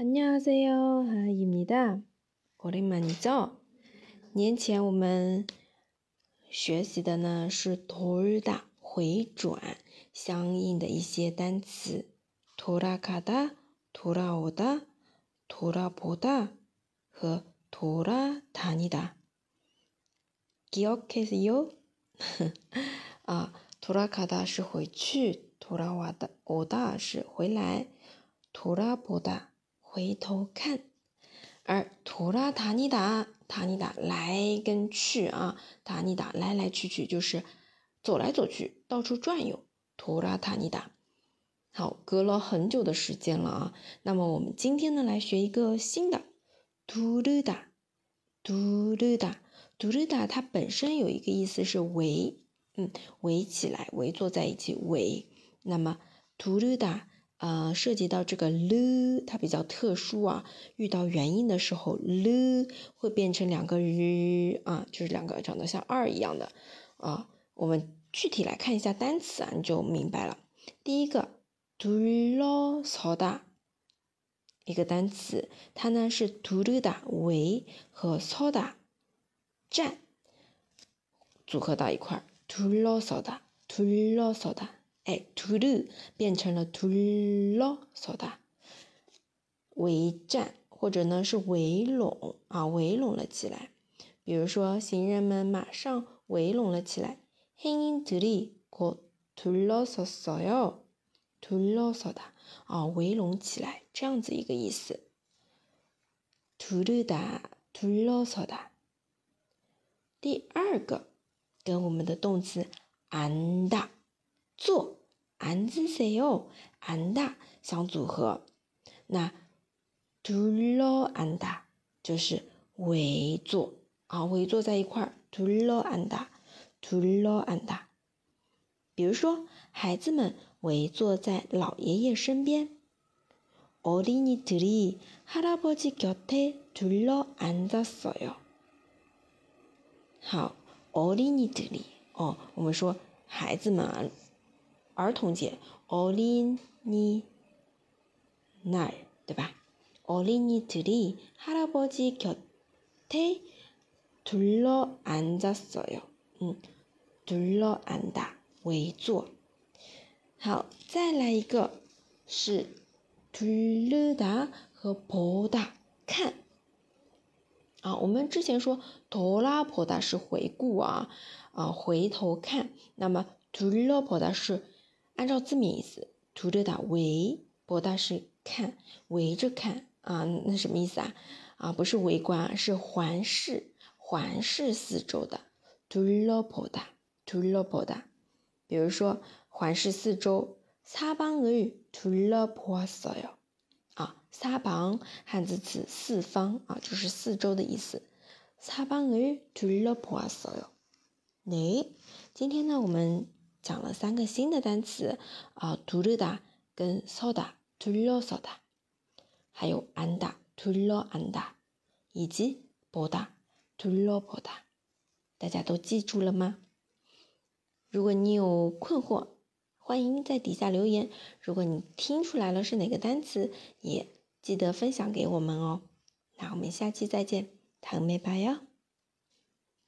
안녕하세요，하입니 다。 오랜만이 죠。 年前我们学习的呢是돌다回转相应的一些单词，돌아가 다、 돌아오 다、 돌아보다和돌아다니 다。 기억하세 요？ 啊，돌아가다是回去，돌아와 다、 오다是回来，돌아보 다。 回头看，而图拉塔尼达塔尼达来跟去啊，塔尼达来来去去就是走来走去，到处转悠。图拉塔尼达，好，隔了很久的时间了啊。那么我们今天呢来学一个新的，图鲁达，图鲁达，图鲁达，它本身有一个意思是围，嗯，围起来，围坐在一起，围。那么图鲁达。呃，涉及到这个 l，它比较特殊啊。遇到元音的时候，l 会变成两个日啊，就是两个长得像二一样的啊。我们具体来看一下单词啊，你就明白了。第一个，do lo so da，一个单词，它呢是 do da 围和 so da 站组合到一块儿，do lo so da，do lo so da。哎，to do 变成了 to lo so da，围站或者呢是围拢啊，围拢了起来。比如说，行人们马上围拢了起来。행인들이곧둘러섰어 요， 둘러서다啊，围拢起来，这样子一个意思。두르다둘러서 다。 第二个跟我们的动词앉다 坐，앉으세 요， 앉다相组合。那둘러앉다就是围坐啊，围坐在一块儿。둘러앉 다， 둘러앉 다。 比如说，孩子们围坐在老爷爷身边。어린이들이할아버지곁에둘러앉았어 요。 好，어린이들 이， 哦，我们说孩子们啊。 儿童节어린이날对吧？어린이들이할아버지곁에둘러앉았어 요。 嗯，둘러앉 다， 围坐。好，再来一个是둘러다和보다看。啊，我们之前说돌아보다是回顾啊，啊回头看。那么둘러보다是 按照字面意思，图着的围，博大是看，围着看啊，那什么意思啊？啊，不是围观，是环视，环视四周的，图了博大，图了博大。比如说，环视四周，撒邦尔图了博所有啊，撒邦汉字词四方啊，就是四周的意思，撒邦尔图了博所有。哎，今天呢，我们。讲了三个新的单词啊，图鲁达跟索达，图鲁索达，还有安达，图鲁安达，以及博达，图鲁博达，大家都记住了吗？如果你有困惑，欢迎在底下留言。如果你听出来了是哪个单词，也记得分享给我们哦。那我们下期再见，唐美拜哟。